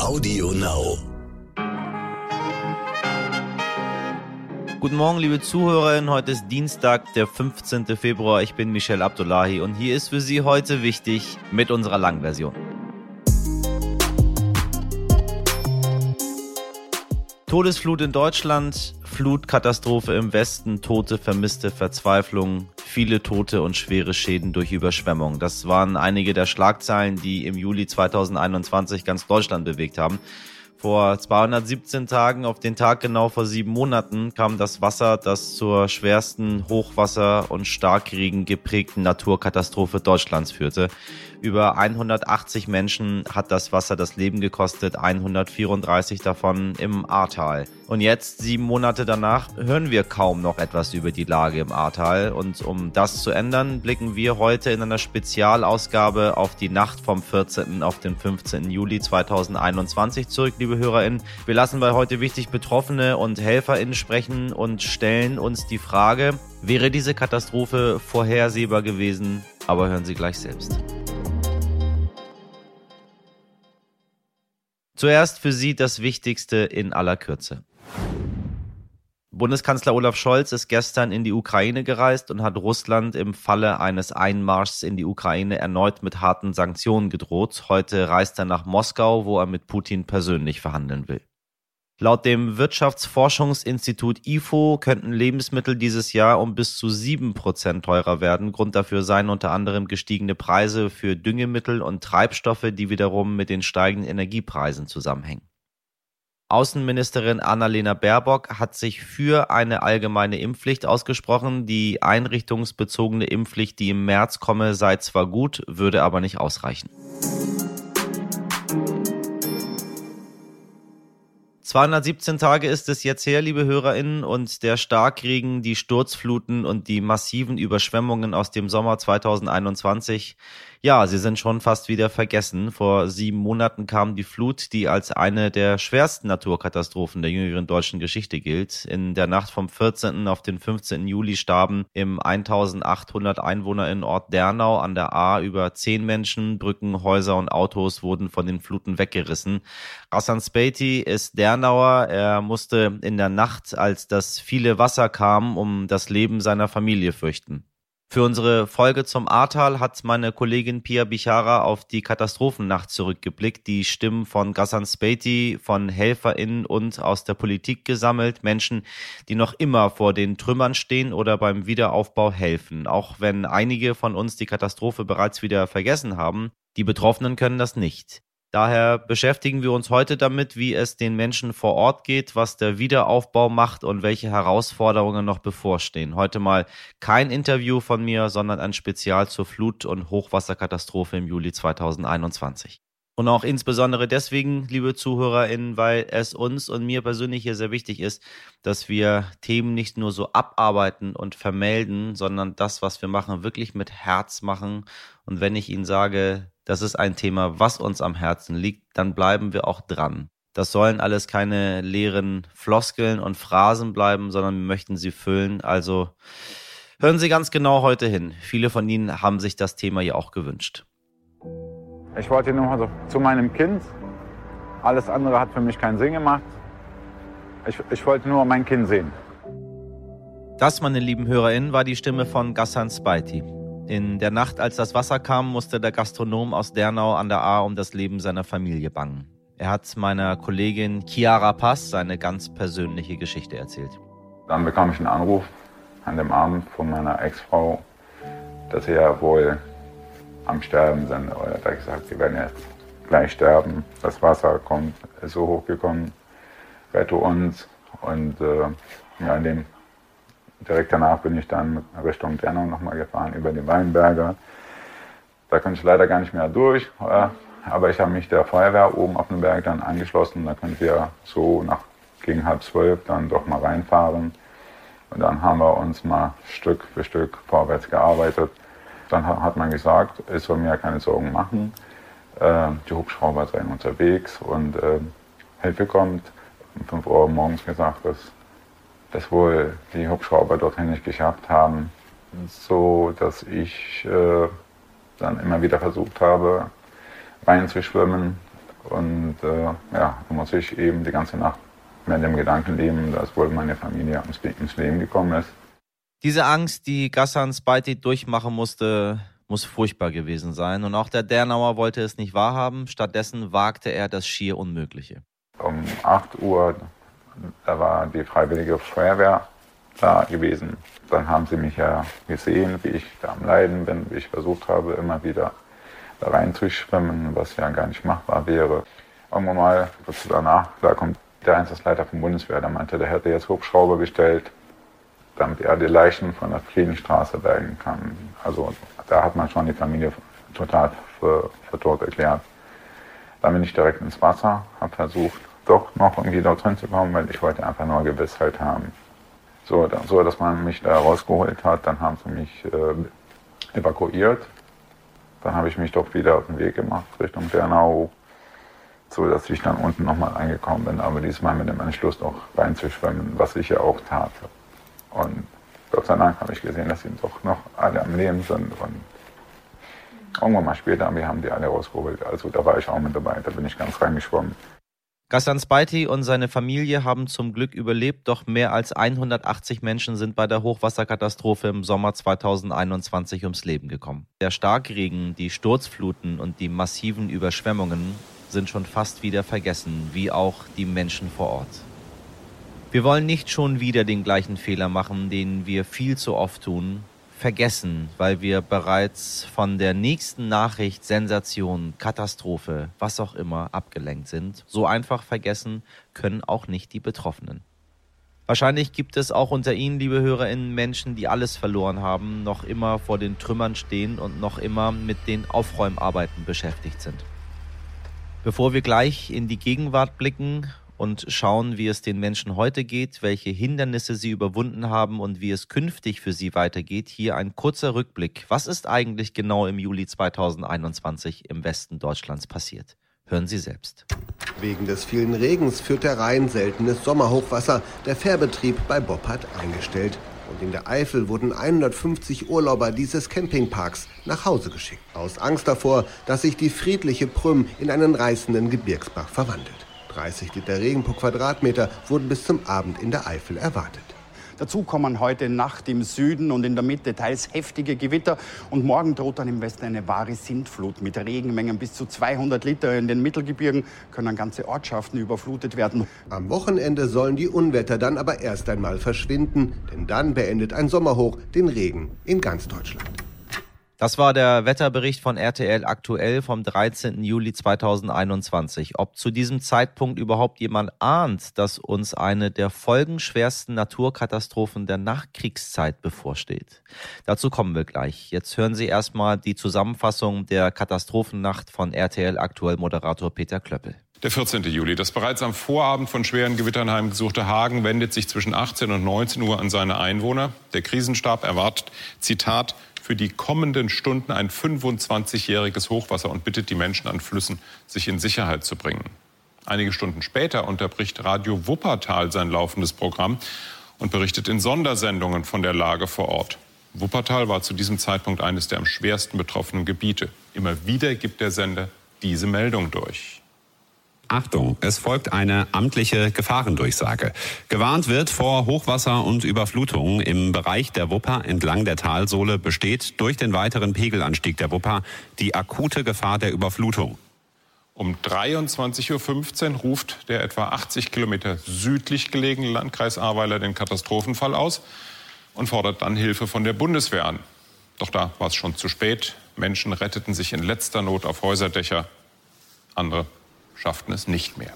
Audio Now. Guten Morgen, liebe Zuhörerinnen. Heute ist Dienstag, der 15. Februar. Ich bin Michel Abdullahi und hier ist für Sie heute wichtig mit unserer Langversion. Todesflut in Deutschland, Flutkatastrophe im Westen, Tote, Vermisste, Verzweiflung, viele Tote und schwere Schäden durch Überschwemmung. Das waren einige der Schlagzeilen, die im Juli 2021 ganz Deutschland bewegt haben. Vor 217 Tagen, auf den Tag genau vor sieben Monaten, kam das Wasser, das zur schwersten Hochwasser- und Starkregen geprägten Naturkatastrophe Deutschlands führte. Über 180 Menschen hat das Wasser das Leben gekostet, 134 davon im Ahrtal. Und jetzt, sieben Monate danach, hören wir kaum noch etwas über die Lage im Ahrtal. Und um das zu ändern, blicken wir heute in einer Spezialausgabe auf die Nacht vom 14. auf den 15. Juli 2021 zurück, liebe HörerInnen. Wir lassen bei heute wichtig Betroffene und HelferInnen sprechen und stellen uns die Frage, wäre diese Katastrophe vorhersehbar gewesen? Aber hören Sie gleich selbst. Zuerst für Sie das Wichtigste in aller Kürze. Bundeskanzler Olaf Scholz ist gestern in die Ukraine gereist und hat Russland im Falle eines Einmarschs in die Ukraine erneut mit harten Sanktionen gedroht. Heute reist er nach Moskau, wo er mit Putin persönlich verhandeln will. Laut dem Wirtschaftsforschungsinstitut IFO könnten Lebensmittel dieses Jahr um bis zu sieben Prozent teurer werden. Grund dafür seien unter anderem gestiegene Preise für Düngemittel und Treibstoffe, die wiederum mit den steigenden Energiepreisen zusammenhängen. Außenministerin Annalena Baerbock hat sich für eine allgemeine Impfpflicht ausgesprochen. Die einrichtungsbezogene Impfpflicht, die im März komme, sei zwar gut, würde aber nicht ausreichen. 217 Tage ist es jetzt her, liebe HörerInnen, und der Starkregen, die Sturzfluten und die massiven Überschwemmungen aus dem Sommer 2021 ja, sie sind schon fast wieder vergessen. Vor sieben Monaten kam die Flut, die als eine der schwersten Naturkatastrophen der jüngeren deutschen Geschichte gilt. In der Nacht vom 14. auf den 15. Juli starben im 1800 Einwohner in Ort Dernau an der A über zehn Menschen. Brücken, Häuser und Autos wurden von den Fluten weggerissen. Rassan Spati ist Dernauer. Er musste in der Nacht, als das viele Wasser kam, um das Leben seiner Familie fürchten. Für unsere Folge zum Ahrtal hat meine Kollegin Pia Bichara auf die Katastrophennacht zurückgeblickt, die Stimmen von Gassan Spati, von HelferInnen und aus der Politik gesammelt, Menschen, die noch immer vor den Trümmern stehen oder beim Wiederaufbau helfen. Auch wenn einige von uns die Katastrophe bereits wieder vergessen haben, die Betroffenen können das nicht. Daher beschäftigen wir uns heute damit, wie es den Menschen vor Ort geht, was der Wiederaufbau macht und welche Herausforderungen noch bevorstehen. Heute mal kein Interview von mir, sondern ein Spezial zur Flut- und Hochwasserkatastrophe im Juli 2021. Und auch insbesondere deswegen, liebe ZuhörerInnen, weil es uns und mir persönlich hier sehr wichtig ist, dass wir Themen nicht nur so abarbeiten und vermelden, sondern das, was wir machen, wirklich mit Herz machen. Und wenn ich Ihnen sage, das ist ein Thema, was uns am Herzen liegt, dann bleiben wir auch dran. Das sollen alles keine leeren Floskeln und Phrasen bleiben, sondern wir möchten sie füllen. Also hören Sie ganz genau heute hin. Viele von Ihnen haben sich das Thema ja auch gewünscht. Ich wollte nur also zu meinem Kind. Alles andere hat für mich keinen Sinn gemacht. Ich, ich wollte nur mein Kind sehen. Das, meine lieben HörerInnen, war die Stimme von Gassan Spaiti. In der Nacht, als das Wasser kam, musste der Gastronom aus Dernau an der A um das Leben seiner Familie bangen. Er hat meiner Kollegin Chiara Pass seine ganz persönliche Geschichte erzählt. Dann bekam ich einen Anruf an dem Abend von meiner Ex-Frau, dass ja wohl am Sterben sind. Oder er gesagt, sie werden jetzt gleich sterben. Das Wasser kommt, ist so hochgekommen, rette uns. Und äh, ja, dem direkt danach bin ich dann Richtung Dernau nochmal gefahren, über den Weinberger. Da konnte ich leider gar nicht mehr durch, äh, aber ich habe mich der Feuerwehr oben auf dem Berg dann angeschlossen. Da konnten wir so nach gegen halb zwölf dann doch mal reinfahren. Und dann haben wir uns mal Stück für Stück vorwärts gearbeitet. Dann hat man gesagt, ich soll mir keine Sorgen machen. Äh, die Hubschrauber seien unterwegs und Hilfe kommt. Um 5 Uhr morgens gesagt, dass das wohl die Hubschrauber dorthin nicht geschafft haben, so dass ich äh, dann immer wieder versucht habe, reinzuschwimmen, Und äh, ja, da muss ich eben die ganze Nacht mit dem Gedanken leben, dass wohl meine Familie ins Leben gekommen ist. Diese Angst, die Gassan Spajti durchmachen musste, muss furchtbar gewesen sein. Und auch der Dernauer wollte es nicht wahrhaben. Stattdessen wagte er das schier Unmögliche. Um 8 Uhr, da war die Freiwillige Feuerwehr da gewesen. Dann haben sie mich ja gesehen, wie ich da am Leiden bin, wie ich versucht habe, immer wieder da reinzuschwimmen, was ja gar nicht machbar wäre. Irgendwann mal, kurz danach, da kommt der Einsatzleiter vom Bundeswehr, der meinte, der hätte jetzt Hubschrauber bestellt, damit er die Leichen von der Friedensstraße bergen kann. Also da hat man schon die Familie total für, für tot erklärt. Dann bin ich direkt ins Wasser, habe versucht, doch noch irgendwie dort drin zu kommen, weil ich wollte einfach nur Gewissheit haben. So, so dass man mich da rausgeholt hat, dann haben sie mich äh, evakuiert. Dann habe ich mich doch wieder auf den Weg gemacht Richtung Bernau, so dass ich dann unten nochmal reingekommen bin, aber diesmal mit dem Entschluss noch reinzuschwimmen, was ich ja auch tat. Und Gott sei Dank habe ich gesehen, dass sie doch noch alle am Leben sind. Und irgendwann mal später, wir haben die alle rausgeholt. Also da war ich auch mit dabei, da bin ich ganz reingeschwommen. Gassan Spajti und seine Familie haben zum Glück überlebt, doch mehr als 180 Menschen sind bei der Hochwasserkatastrophe im Sommer 2021 ums Leben gekommen. Der Starkregen, die Sturzfluten und die massiven Überschwemmungen sind schon fast wieder vergessen, wie auch die Menschen vor Ort. Wir wollen nicht schon wieder den gleichen Fehler machen, den wir viel zu oft tun, vergessen, weil wir bereits von der nächsten Nachricht, Sensation, Katastrophe, was auch immer abgelenkt sind. So einfach vergessen können auch nicht die Betroffenen. Wahrscheinlich gibt es auch unter Ihnen, liebe HörerInnen, Menschen, die alles verloren haben, noch immer vor den Trümmern stehen und noch immer mit den Aufräumarbeiten beschäftigt sind. Bevor wir gleich in die Gegenwart blicken und schauen, wie es den Menschen heute geht, welche Hindernisse sie überwunden haben und wie es künftig für sie weitergeht. Hier ein kurzer Rückblick. Was ist eigentlich genau im Juli 2021 im Westen Deutschlands passiert? Hören Sie selbst. Wegen des vielen Regens führt der Rhein seltenes Sommerhochwasser. Der Fährbetrieb bei Bob hat eingestellt. Und in der Eifel wurden 150 Urlauber dieses Campingparks nach Hause geschickt. Aus Angst davor, dass sich die friedliche Prüm in einen reißenden Gebirgsbach verwandelt. 30 Liter Regen pro Quadratmeter wurden bis zum Abend in der Eifel erwartet. Dazu kommen heute Nacht im Süden und in der Mitte teils heftige Gewitter. Und morgen droht dann im Westen eine wahre Sintflut mit Regenmengen bis zu 200 Liter. In den Mittelgebirgen können ganze Ortschaften überflutet werden. Am Wochenende sollen die Unwetter dann aber erst einmal verschwinden. Denn dann beendet ein Sommerhoch den Regen in ganz Deutschland. Das war der Wetterbericht von RTL aktuell vom 13. Juli 2021. Ob zu diesem Zeitpunkt überhaupt jemand ahnt, dass uns eine der folgenschwersten Naturkatastrophen der Nachkriegszeit bevorsteht? Dazu kommen wir gleich. Jetzt hören Sie erstmal die Zusammenfassung der Katastrophennacht von RTL aktuell Moderator Peter Klöppel. Der 14. Juli. Das bereits am Vorabend von schweren Gewittern heimgesuchte Hagen wendet sich zwischen 18 und 19 Uhr an seine Einwohner. Der Krisenstab erwartet, Zitat, für die kommenden Stunden ein 25-jähriges Hochwasser und bittet die Menschen an Flüssen, sich in Sicherheit zu bringen. Einige Stunden später unterbricht Radio Wuppertal sein laufendes Programm und berichtet in Sondersendungen von der Lage vor Ort. Wuppertal war zu diesem Zeitpunkt eines der am schwersten betroffenen Gebiete. Immer wieder gibt der Sender diese Meldung durch. Achtung, es folgt eine amtliche Gefahrendurchsage. Gewarnt wird vor Hochwasser und Überflutungen im Bereich der Wupper entlang der Talsohle besteht durch den weiteren Pegelanstieg der Wupper die akute Gefahr der Überflutung. Um 23.15 Uhr ruft der etwa 80 Kilometer südlich gelegene Landkreis Ahrweiler den Katastrophenfall aus und fordert dann Hilfe von der Bundeswehr an. Doch da war es schon zu spät. Menschen retteten sich in letzter Not auf Häuserdächer. Andere schafften es nicht mehr.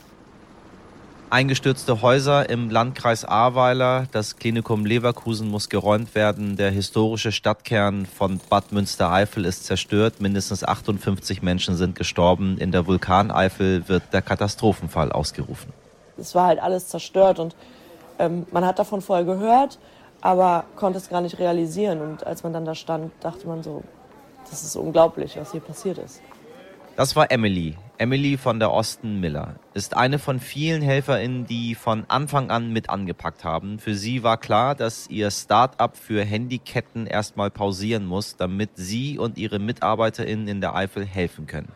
Eingestürzte Häuser im Landkreis Ahrweiler, das Klinikum Leverkusen muss geräumt werden, der historische Stadtkern von Bad Münstereifel ist zerstört, mindestens 58 Menschen sind gestorben, in der Vulkaneifel wird der Katastrophenfall ausgerufen. Es war halt alles zerstört und ähm, man hat davon vorher gehört, aber konnte es gar nicht realisieren und als man dann da stand, dachte man so, das ist unglaublich, was hier passiert ist. Das war Emily. Emily von der Osten Miller ist eine von vielen HelferInnen, die von Anfang an mit angepackt haben. Für sie war klar, dass ihr Start-up für Handyketten erstmal pausieren muss, damit sie und ihre MitarbeiterInnen in der Eifel helfen können.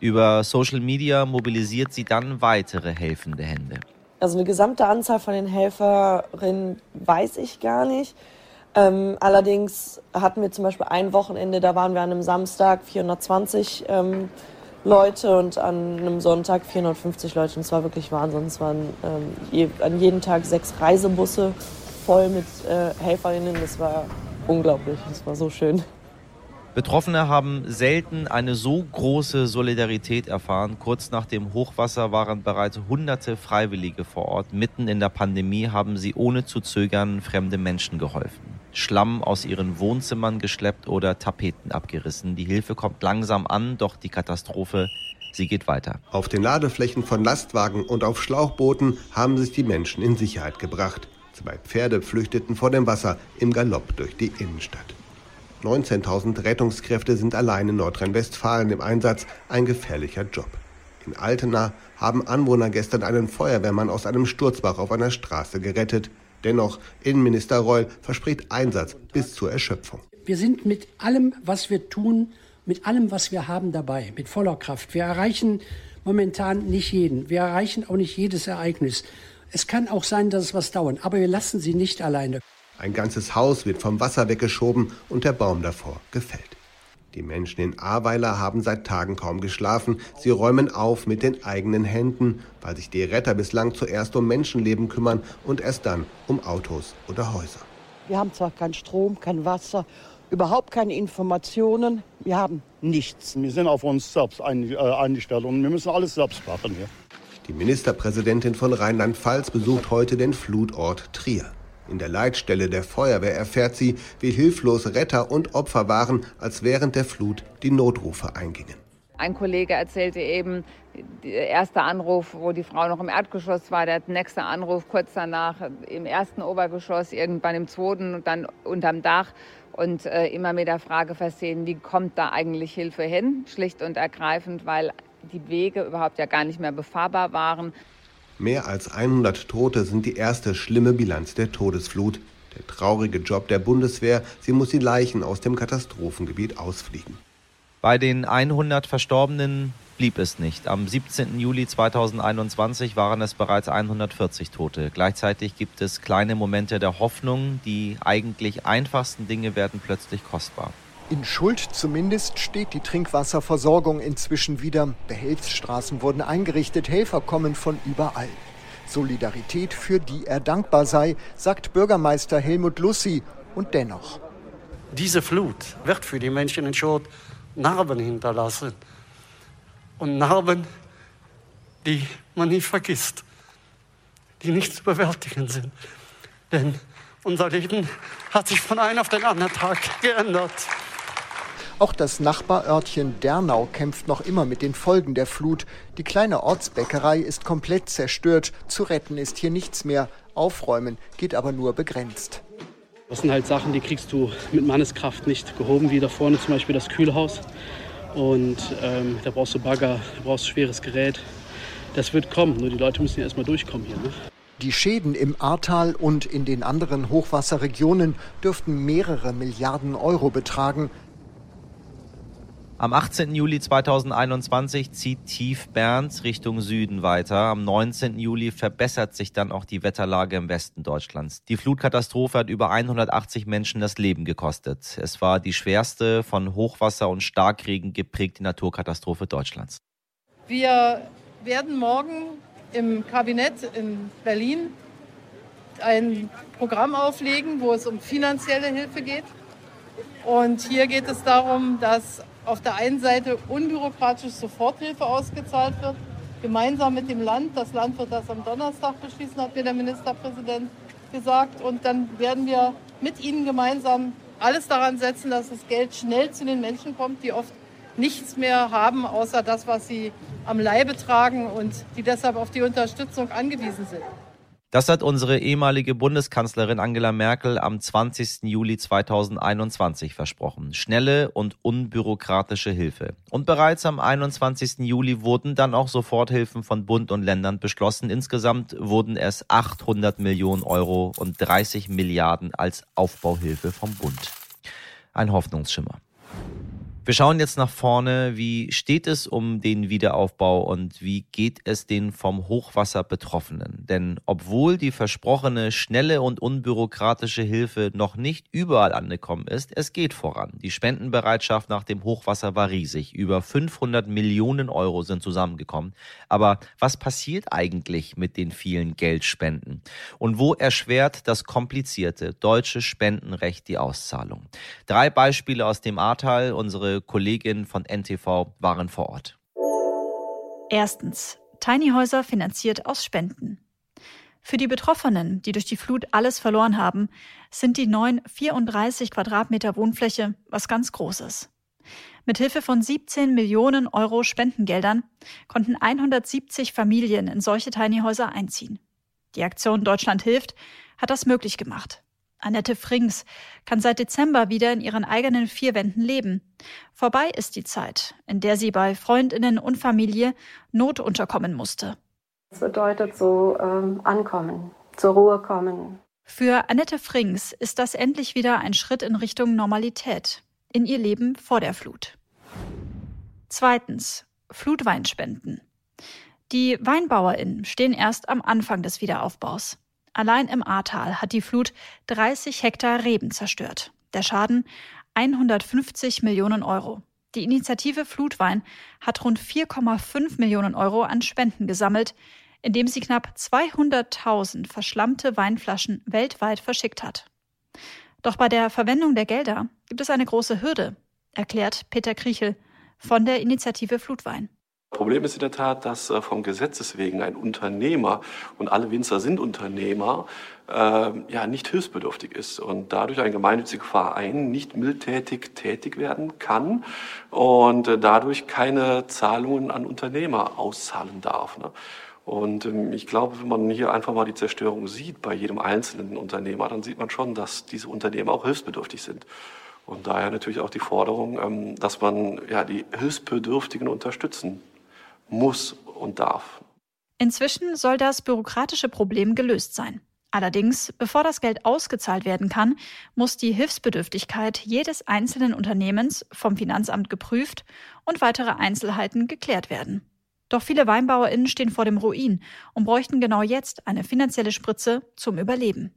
Über Social Media mobilisiert sie dann weitere helfende Hände. Also eine gesamte Anzahl von den Helferinnen weiß ich gar nicht. Ähm, allerdings hatten wir zum Beispiel ein Wochenende, da waren wir an einem Samstag 420 ähm, Leute und an einem Sonntag 450 Leute. Und es war wirklich Wahnsinn. Es waren ähm, je, an jedem Tag sechs Reisebusse voll mit äh, Helferinnen. Das war unglaublich. Das war so schön. Betroffene haben selten eine so große Solidarität erfahren. Kurz nach dem Hochwasser waren bereits hunderte Freiwillige vor Ort. Mitten in der Pandemie haben sie ohne zu zögern fremde Menschen geholfen. Schlamm aus ihren Wohnzimmern geschleppt oder Tapeten abgerissen. Die Hilfe kommt langsam an, doch die Katastrophe, sie geht weiter. Auf den Ladeflächen von Lastwagen und auf Schlauchbooten haben sich die Menschen in Sicherheit gebracht. Zwei Pferde flüchteten vor dem Wasser im Galopp durch die Innenstadt. 19.000 Rettungskräfte sind allein in Nordrhein-Westfalen im Einsatz, ein gefährlicher Job. In Altena haben Anwohner gestern einen Feuerwehrmann aus einem Sturzbach auf einer Straße gerettet. Dennoch, Innenminister Reul verspricht Einsatz bis zur Erschöpfung. Wir sind mit allem, was wir tun, mit allem, was wir haben dabei, mit voller Kraft. Wir erreichen momentan nicht jeden. Wir erreichen auch nicht jedes Ereignis. Es kann auch sein, dass es was dauert, aber wir lassen sie nicht alleine. Ein ganzes Haus wird vom Wasser weggeschoben und der Baum davor gefällt. Die Menschen in Ahrweiler haben seit Tagen kaum geschlafen. Sie räumen auf mit den eigenen Händen, weil sich die Retter bislang zuerst um Menschenleben kümmern und erst dann um Autos oder Häuser. Wir haben zwar keinen Strom, kein Wasser, überhaupt keine Informationen. Wir haben nichts. Wir sind auf uns selbst äh, eingestellt und wir müssen alles selbst machen hier. Die Ministerpräsidentin von Rheinland-Pfalz besucht heute den Flutort Trier. In der Leitstelle der Feuerwehr erfährt sie, wie hilflos Retter und Opfer waren, als während der Flut die Notrufe eingingen. Ein Kollege erzählte eben, der erste Anruf, wo die Frau noch im Erdgeschoss war, der nächste Anruf kurz danach im ersten Obergeschoss, irgendwann im zweiten und dann unterm Dach. Und äh, immer mit der Frage versehen, wie kommt da eigentlich Hilfe hin? Schlicht und ergreifend, weil die Wege überhaupt ja gar nicht mehr befahrbar waren. Mehr als 100 Tote sind die erste schlimme Bilanz der Todesflut. Der traurige Job der Bundeswehr, sie muss die Leichen aus dem Katastrophengebiet ausfliegen. Bei den 100 Verstorbenen blieb es nicht. Am 17. Juli 2021 waren es bereits 140 Tote. Gleichzeitig gibt es kleine Momente der Hoffnung. Die eigentlich einfachsten Dinge werden plötzlich kostbar. In Schuld zumindest steht die Trinkwasserversorgung inzwischen wieder. Behelfsstraßen wurden eingerichtet, Helfer kommen von überall. Solidarität, für die er dankbar sei, sagt Bürgermeister Helmut Lussi. Und dennoch. Diese Flut wird für die Menschen in Schuld Narben hinterlassen. Und Narben, die man nie vergisst, die nicht zu bewältigen sind. Denn unser Leben hat sich von einem auf den anderen Tag geändert. Auch das Nachbarörtchen Dernau kämpft noch immer mit den Folgen der Flut. Die kleine Ortsbäckerei ist komplett zerstört. Zu retten ist hier nichts mehr. Aufräumen geht aber nur begrenzt. Das sind halt Sachen, die kriegst du mit Manneskraft nicht gehoben, wie da vorne zum Beispiel das Kühlhaus. Und ähm, da brauchst du Bagger, da brauchst du schweres Gerät. Das wird kommen, nur die Leute müssen ja erstmal durchkommen hier. Ne? Die Schäden im Ahrtal und in den anderen Hochwasserregionen dürften mehrere Milliarden Euro betragen. Am 18. Juli 2021 zieht Tief Bernd Richtung Süden weiter. Am 19. Juli verbessert sich dann auch die Wetterlage im Westen Deutschlands. Die Flutkatastrophe hat über 180 Menschen das Leben gekostet. Es war die schwerste von Hochwasser und Starkregen geprägte Naturkatastrophe Deutschlands. Wir werden morgen im Kabinett in Berlin ein Programm auflegen, wo es um finanzielle Hilfe geht. Und hier geht es darum, dass auf der einen Seite unbürokratisch Soforthilfe ausgezahlt wird, gemeinsam mit dem Land. Das Land wird das am Donnerstag beschließen, hat mir der Ministerpräsident gesagt. Und dann werden wir mit Ihnen gemeinsam alles daran setzen, dass das Geld schnell zu den Menschen kommt, die oft nichts mehr haben, außer das, was sie am Leibe tragen und die deshalb auf die Unterstützung angewiesen sind. Das hat unsere ehemalige Bundeskanzlerin Angela Merkel am 20. Juli 2021 versprochen. Schnelle und unbürokratische Hilfe. Und bereits am 21. Juli wurden dann auch Soforthilfen von Bund und Ländern beschlossen. Insgesamt wurden es 800 Millionen Euro und 30 Milliarden als Aufbauhilfe vom Bund. Ein Hoffnungsschimmer. Wir schauen jetzt nach vorne. Wie steht es um den Wiederaufbau und wie geht es den vom Hochwasser Betroffenen? Denn obwohl die versprochene schnelle und unbürokratische Hilfe noch nicht überall angekommen ist, es geht voran. Die Spendenbereitschaft nach dem Hochwasser war riesig. Über 500 Millionen Euro sind zusammengekommen. Aber was passiert eigentlich mit den vielen Geldspenden? Und wo erschwert das komplizierte deutsche Spendenrecht die Auszahlung? Drei Beispiele aus dem Ahrtal. Unsere Kolleginnen von NTV waren vor Ort. Erstens. Tiny Häuser finanziert aus Spenden. Für die Betroffenen, die durch die Flut alles verloren haben, sind die neuen 34 Quadratmeter Wohnfläche was ganz Großes. Mithilfe von 17 Millionen Euro Spendengeldern konnten 170 Familien in solche Tiny Häuser einziehen. Die Aktion Deutschland hilft hat das möglich gemacht. Annette Frings kann seit Dezember wieder in ihren eigenen vier Wänden leben. Vorbei ist die Zeit, in der sie bei Freundinnen und Familie Not unterkommen musste. Das bedeutet so ähm, ankommen, zur Ruhe kommen. Für Annette Frings ist das endlich wieder ein Schritt in Richtung Normalität, in ihr Leben vor der Flut. Zweitens. Flutweinspenden. Die WeinbauerInnen stehen erst am Anfang des Wiederaufbaus. Allein im Ahrtal hat die Flut 30 Hektar Reben zerstört. Der Schaden 150 Millionen Euro. Die Initiative Flutwein hat rund 4,5 Millionen Euro an Spenden gesammelt, indem sie knapp 200.000 verschlammte Weinflaschen weltweit verschickt hat. Doch bei der Verwendung der Gelder gibt es eine große Hürde, erklärt Peter Kriechel von der Initiative Flutwein. Problem ist in der Tat, dass äh, vom Gesetzes wegen ein Unternehmer, und alle Winzer sind Unternehmer, äh, ja, nicht hilfsbedürftig ist und dadurch ein gemeinnütziger Verein nicht mildtätig tätig werden kann und äh, dadurch keine Zahlungen an Unternehmer auszahlen darf. Ne? Und ähm, ich glaube, wenn man hier einfach mal die Zerstörung sieht bei jedem einzelnen Unternehmer, dann sieht man schon, dass diese Unternehmer auch hilfsbedürftig sind. Und daher natürlich auch die Forderung, ähm, dass man ja, die Hilfsbedürftigen unterstützen muss und darf. Inzwischen soll das bürokratische Problem gelöst sein. Allerdings, bevor das Geld ausgezahlt werden kann, muss die Hilfsbedürftigkeit jedes einzelnen Unternehmens vom Finanzamt geprüft und weitere Einzelheiten geklärt werden. Doch viele WeinbauerInnen stehen vor dem Ruin und bräuchten genau jetzt eine finanzielle Spritze zum Überleben.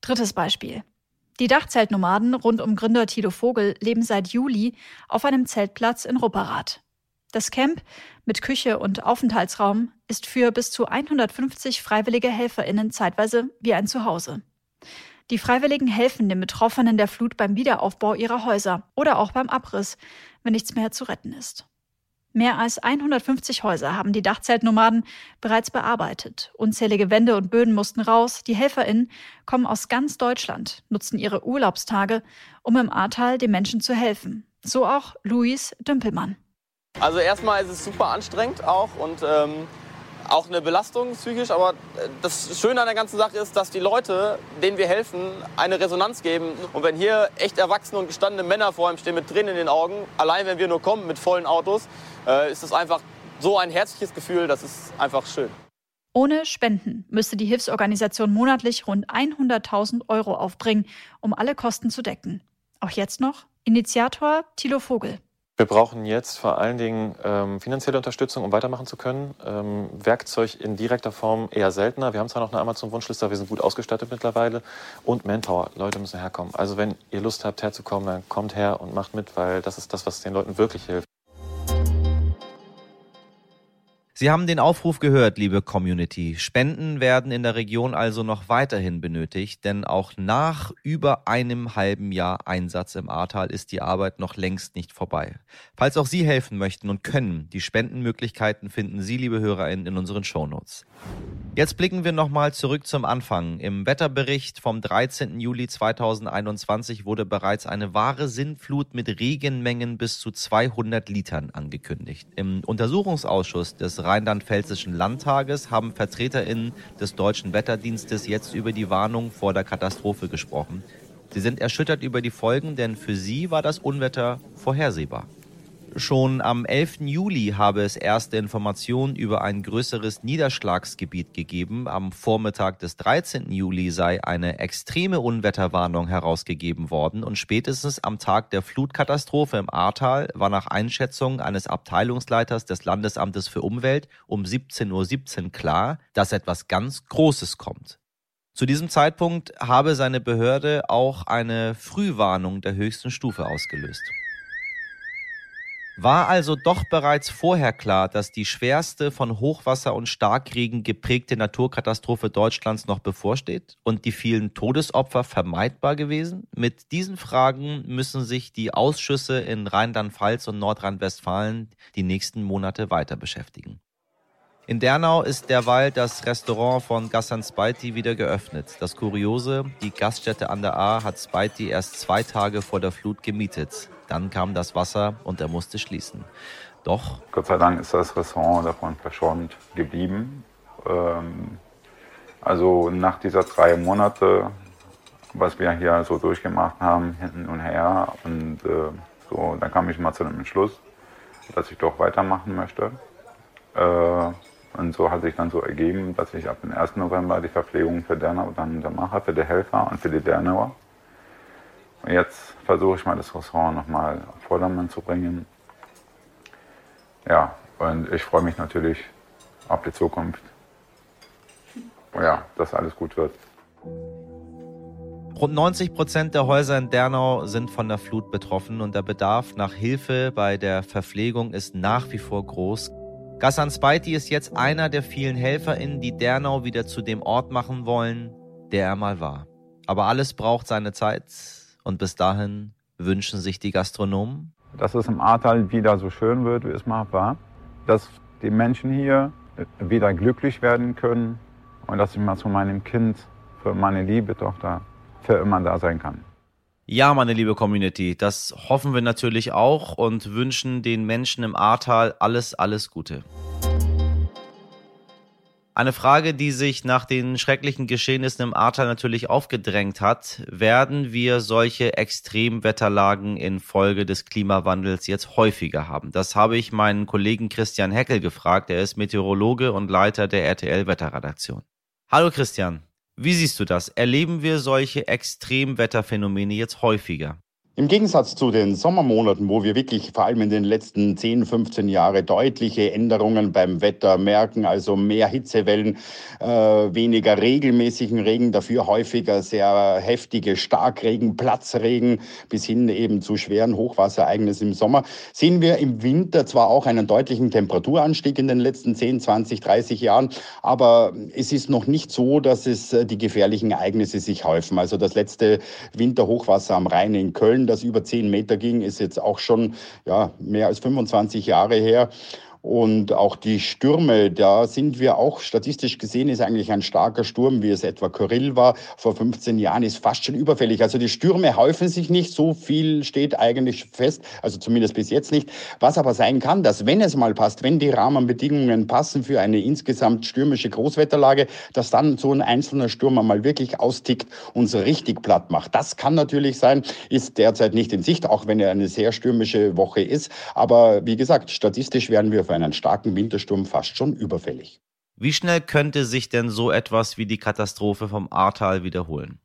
Drittes Beispiel. Die Dachzeltnomaden rund um Gründer Tilo Vogel leben seit Juli auf einem Zeltplatz in Rupperath. Das Camp mit Küche und Aufenthaltsraum ist für bis zu 150 freiwillige HelferInnen zeitweise wie ein Zuhause. Die Freiwilligen helfen den Betroffenen der Flut beim Wiederaufbau ihrer Häuser oder auch beim Abriss, wenn nichts mehr zu retten ist. Mehr als 150 Häuser haben die Dachzeltnomaden bereits bearbeitet. Unzählige Wände und Böden mussten raus. Die HelferInnen kommen aus ganz Deutschland, nutzen ihre Urlaubstage, um im Ahrtal den Menschen zu helfen. So auch Luis Dümpelmann. Also erstmal ist es super anstrengend auch und ähm, auch eine Belastung psychisch. Aber äh, das Schöne an der ganzen Sache ist, dass die Leute, denen wir helfen, eine Resonanz geben. Und wenn hier echt erwachsene und gestandene Männer vor ihm stehen mit Tränen in den Augen, allein wenn wir nur kommen mit vollen Autos, äh, ist es einfach so ein herzliches Gefühl, das ist einfach schön. Ohne Spenden müsste die Hilfsorganisation monatlich rund 100.000 Euro aufbringen, um alle Kosten zu decken. Auch jetzt noch Initiator Thilo Vogel. Wir brauchen jetzt vor allen Dingen ähm, finanzielle Unterstützung, um weitermachen zu können. Ähm, Werkzeug in direkter Form eher seltener. Wir haben zwar noch eine Amazon-Wunschliste, aber wir sind gut ausgestattet mittlerweile. Und Manpower. Leute müssen herkommen. Also wenn ihr Lust habt, herzukommen, dann kommt her und macht mit, weil das ist das, was den Leuten wirklich hilft. Sie haben den Aufruf gehört, liebe Community. Spenden werden in der Region also noch weiterhin benötigt, denn auch nach über einem halben Jahr Einsatz im Ahrtal ist die Arbeit noch längst nicht vorbei. Falls auch Sie helfen möchten und können, die Spendenmöglichkeiten finden Sie, liebe HörerInnen, in unseren Shownotes. Jetzt blicken wir nochmal zurück zum Anfang. Im Wetterbericht vom 13. Juli 2021 wurde bereits eine wahre Sinnflut mit Regenmengen bis zu 200 Litern angekündigt. Im Untersuchungsausschuss des Rheinland-Pfälzischen Landtages haben VertreterInnen des Deutschen Wetterdienstes jetzt über die Warnung vor der Katastrophe gesprochen. Sie sind erschüttert über die Folgen, denn für sie war das Unwetter vorhersehbar. Schon am 11. Juli habe es erste Informationen über ein größeres Niederschlagsgebiet gegeben. Am Vormittag des 13. Juli sei eine extreme Unwetterwarnung herausgegeben worden und spätestens am Tag der Flutkatastrophe im Ahrtal war nach Einschätzung eines Abteilungsleiters des Landesamtes für Umwelt um 17.17 Uhr .17 klar, dass etwas ganz Großes kommt. Zu diesem Zeitpunkt habe seine Behörde auch eine Frühwarnung der höchsten Stufe ausgelöst. War also doch bereits vorher klar, dass die schwerste von Hochwasser und Starkregen geprägte Naturkatastrophe Deutschlands noch bevorsteht und die vielen Todesopfer vermeidbar gewesen? Mit diesen Fragen müssen sich die Ausschüsse in Rheinland-Pfalz und Nordrhein-Westfalen die nächsten Monate weiter beschäftigen. In Dernau ist derweil das Restaurant von Gassan Spalti wieder geöffnet. Das Kuriose, die Gaststätte an der A hat Spalti erst zwei Tage vor der Flut gemietet. Dann kam das Wasser und er musste schließen. Doch. Gott sei Dank ist das Restaurant davon verschont geblieben. Ähm, also nach dieser drei Monate, was wir hier so durchgemacht haben, hinten und her, und äh, so, dann kam ich mal zu dem Entschluss, dass ich doch weitermachen möchte. Äh, und so hat sich dann so ergeben, dass ich ab dem 1. November die Verpflegung für Dernau dann mache, für die Helfer und für die Dernauer. Jetzt versuche ich mal das Restaurant nochmal auf Vordermann zu bringen. Ja, und ich freue mich natürlich auf die Zukunft. Ja, dass alles gut wird. Rund 90 Prozent der Häuser in Dernau sind von der Flut betroffen und der Bedarf nach Hilfe bei der Verpflegung ist nach wie vor groß. Gassan Spalti ist jetzt einer der vielen HelferInnen, die Dernau wieder zu dem Ort machen wollen, der er mal war. Aber alles braucht seine Zeit und bis dahin wünschen sich die Gastronomen, dass es im Ahrtal wieder so schön wird, wie es mal war, dass die Menschen hier wieder glücklich werden können und dass ich mal zu meinem Kind, für meine liebe Tochter, für immer da sein kann. Ja, meine liebe Community, das hoffen wir natürlich auch und wünschen den Menschen im Ahrtal alles, alles Gute. Eine Frage, die sich nach den schrecklichen Geschehnissen im Ahrtal natürlich aufgedrängt hat. Werden wir solche Extremwetterlagen infolge des Klimawandels jetzt häufiger haben? Das habe ich meinen Kollegen Christian Heckel gefragt. Er ist Meteorologe und Leiter der RTL Wetterredaktion. Hallo Christian. Wie siehst du das? Erleben wir solche Extremwetterphänomene jetzt häufiger? Im Gegensatz zu den Sommermonaten, wo wir wirklich vor allem in den letzten 10, 15 Jahren deutliche Änderungen beim Wetter merken, also mehr Hitzewellen, äh, weniger regelmäßigen Regen, dafür häufiger sehr heftige Starkregen, Platzregen bis hin eben zu schweren Hochwasserereignissen im Sommer, sehen wir im Winter zwar auch einen deutlichen Temperaturanstieg in den letzten 10, 20, 30 Jahren, aber es ist noch nicht so, dass es äh, die gefährlichen Ereignisse sich häufen. Also das letzte Winterhochwasser am Rhein in Köln, das über 10 Meter ging, ist jetzt auch schon ja, mehr als 25 Jahre her. Und auch die Stürme, da sind wir auch statistisch gesehen, ist eigentlich ein starker Sturm, wie es etwa Kyrill war vor 15 Jahren, ist fast schon überfällig. Also die Stürme häufen sich nicht, so viel steht eigentlich fest, also zumindest bis jetzt nicht. Was aber sein kann, dass wenn es mal passt, wenn die Rahmenbedingungen passen für eine insgesamt stürmische Großwetterlage, dass dann so ein einzelner Sturm mal wirklich austickt und so richtig platt macht. Das kann natürlich sein, ist derzeit nicht in Sicht, auch wenn er eine sehr stürmische Woche ist. Aber wie gesagt, statistisch werden wir für einen starken Wintersturm fast schon überfällig. Wie schnell könnte sich denn so etwas wie die Katastrophe vom Ahrtal wiederholen?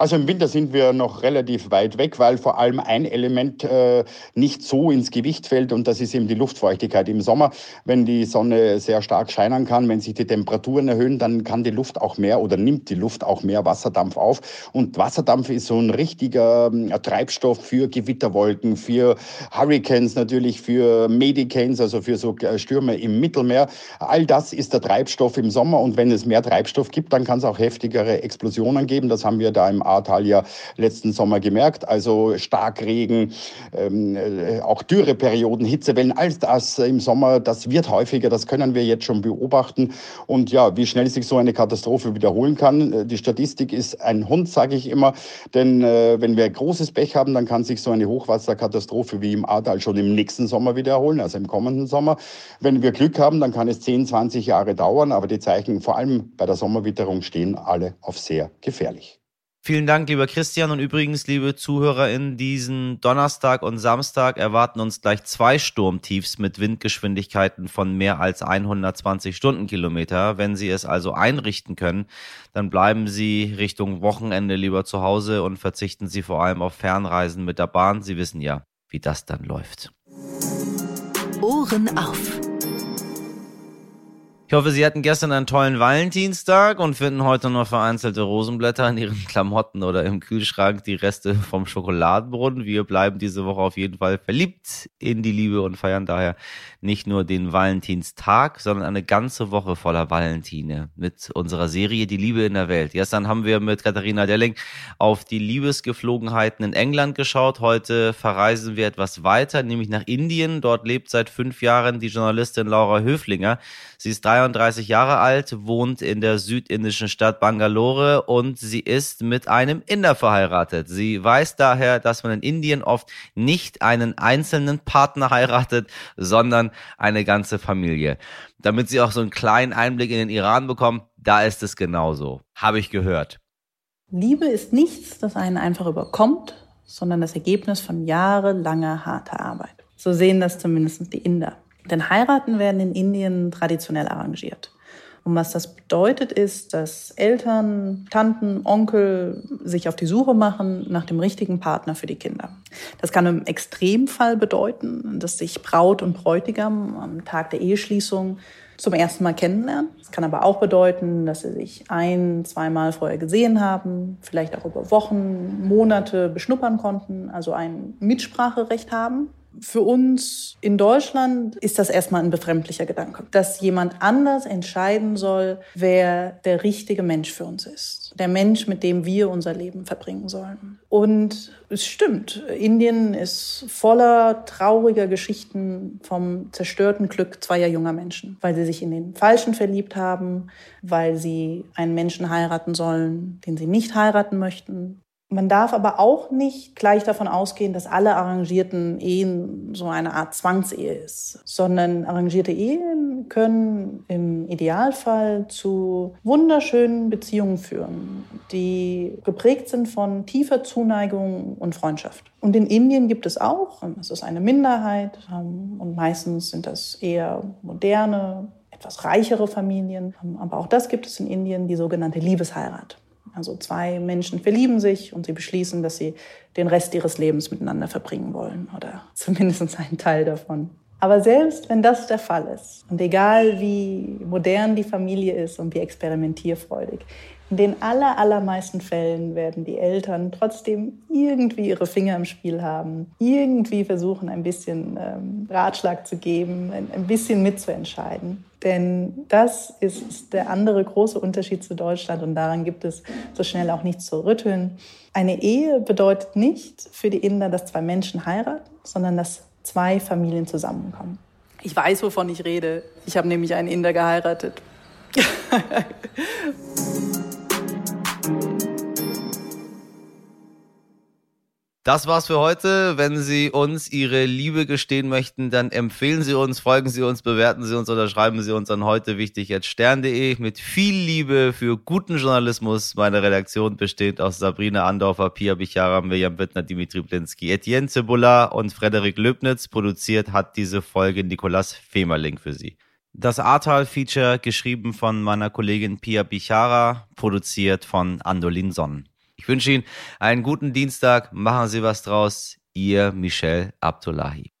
Also im Winter sind wir noch relativ weit weg, weil vor allem ein Element äh, nicht so ins Gewicht fällt und das ist eben die Luftfeuchtigkeit. Im Sommer, wenn die Sonne sehr stark scheinen kann, wenn sich die Temperaturen erhöhen, dann kann die Luft auch mehr oder nimmt die Luft auch mehr Wasserdampf auf. Und Wasserdampf ist so ein richtiger äh, Treibstoff für Gewitterwolken, für Hurricanes natürlich, für Medicanes, also für so äh, Stürme im Mittelmeer. All das ist der Treibstoff im Sommer und wenn es mehr Treibstoff gibt, dann kann es auch heftigere Explosionen geben. Das haben wir da im Ahrtal ja letzten Sommer gemerkt. Also Starkregen, ähm, äh, auch Dürreperioden, Hitzewellen, all das im Sommer, das wird häufiger, das können wir jetzt schon beobachten. Und ja, wie schnell sich so eine Katastrophe wiederholen kann, äh, die Statistik ist ein Hund, sage ich immer. Denn äh, wenn wir großes Pech haben, dann kann sich so eine Hochwasserkatastrophe wie im Ahrtal schon im nächsten Sommer wiederholen, also im kommenden Sommer. Wenn wir Glück haben, dann kann es 10, 20 Jahre dauern, aber die Zeichen vor allem bei der Sommerwitterung stehen alle auf sehr gefährlich. Vielen Dank, lieber Christian. Und übrigens, liebe ZuhörerInnen, diesen Donnerstag und Samstag erwarten uns gleich zwei Sturmtiefs mit Windgeschwindigkeiten von mehr als 120 Stundenkilometer. Wenn Sie es also einrichten können, dann bleiben Sie Richtung Wochenende lieber zu Hause und verzichten Sie vor allem auf Fernreisen mit der Bahn. Sie wissen ja, wie das dann läuft. Ohren auf. Ich hoffe, Sie hatten gestern einen tollen Valentinstag und finden heute noch vereinzelte Rosenblätter in Ihren Klamotten oder im Kühlschrank die Reste vom Schokoladenbrunnen. Wir bleiben diese Woche auf jeden Fall verliebt in die Liebe und feiern daher nicht nur den Valentinstag, sondern eine ganze Woche voller Valentine mit unserer Serie Die Liebe in der Welt. Gestern haben wir mit Katharina Delling auf die Liebesgeflogenheiten in England geschaut. Heute verreisen wir etwas weiter, nämlich nach Indien. Dort lebt seit fünf Jahren die Journalistin Laura Höflinger. Sie ist 33 Jahre alt, wohnt in der südindischen Stadt Bangalore und sie ist mit einem Inder verheiratet. Sie weiß daher, dass man in Indien oft nicht einen einzelnen Partner heiratet, sondern eine ganze Familie. Damit sie auch so einen kleinen Einblick in den Iran bekommen, da ist es genauso. Habe ich gehört. Liebe ist nichts, das einen einfach überkommt, sondern das Ergebnis von jahrelanger harter Arbeit. So sehen das zumindest die Inder. Denn Heiraten werden in Indien traditionell arrangiert. Und was das bedeutet, ist, dass Eltern, Tanten, Onkel sich auf die Suche machen nach dem richtigen Partner für die Kinder. Das kann im Extremfall bedeuten, dass sich Braut und Bräutigam am Tag der Eheschließung zum ersten Mal kennenlernen. Es kann aber auch bedeuten, dass sie sich ein, zweimal vorher gesehen haben, vielleicht auch über Wochen, Monate beschnuppern konnten, also ein Mitspracherecht haben. Für uns in Deutschland ist das erstmal ein befremdlicher Gedanke, dass jemand anders entscheiden soll, wer der richtige Mensch für uns ist. Der Mensch, mit dem wir unser Leben verbringen sollen. Und es stimmt, Indien ist voller trauriger Geschichten vom zerstörten Glück zweier junger Menschen, weil sie sich in den Falschen verliebt haben, weil sie einen Menschen heiraten sollen, den sie nicht heiraten möchten, man darf aber auch nicht gleich davon ausgehen, dass alle arrangierten Ehen so eine Art Zwangsehe ist, sondern arrangierte Ehen können im Idealfall zu wunderschönen Beziehungen führen, die geprägt sind von tiefer Zuneigung und Freundschaft. Und in Indien gibt es auch, es ist eine Minderheit und meistens sind das eher moderne, etwas reichere Familien, aber auch das gibt es in Indien, die sogenannte Liebesheirat. Also zwei Menschen verlieben sich und sie beschließen, dass sie den Rest ihres Lebens miteinander verbringen wollen oder zumindest einen Teil davon. Aber selbst wenn das der Fall ist und egal wie modern die Familie ist und wie experimentierfreudig, in den aller, allermeisten Fällen werden die Eltern trotzdem irgendwie ihre Finger im Spiel haben, irgendwie versuchen, ein bisschen ähm, Ratschlag zu geben, ein, ein bisschen mitzuentscheiden. Denn das ist der andere große Unterschied zu Deutschland und daran gibt es so schnell auch nichts zu rütteln. Eine Ehe bedeutet nicht für die Inder, dass zwei Menschen heiraten, sondern dass zwei Familien zusammenkommen. Ich weiß, wovon ich rede. Ich habe nämlich einen Inder geheiratet. Das war's für heute. Wenn Sie uns Ihre Liebe gestehen möchten, dann empfehlen Sie uns, folgen Sie uns, bewerten Sie uns oder schreiben Sie uns an heute wichtig jetzt stern.de mit viel Liebe für guten Journalismus. Meine Redaktion besteht aus Sabrina Andorfer, Pia Bichara, Mirjam Wittner, Dimitri Blinski, Etienne Cebula und Frederik Löbnitz. Produziert hat diese Folge Nikolas Femerling für Sie. Das Ahrtal-Feature, geschrieben von meiner Kollegin Pia Bichara, produziert von Andolin Sonnen. Ich wünsche Ihnen einen guten Dienstag. Machen Sie was draus. Ihr Michel Abdullahi.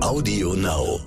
Audio Now.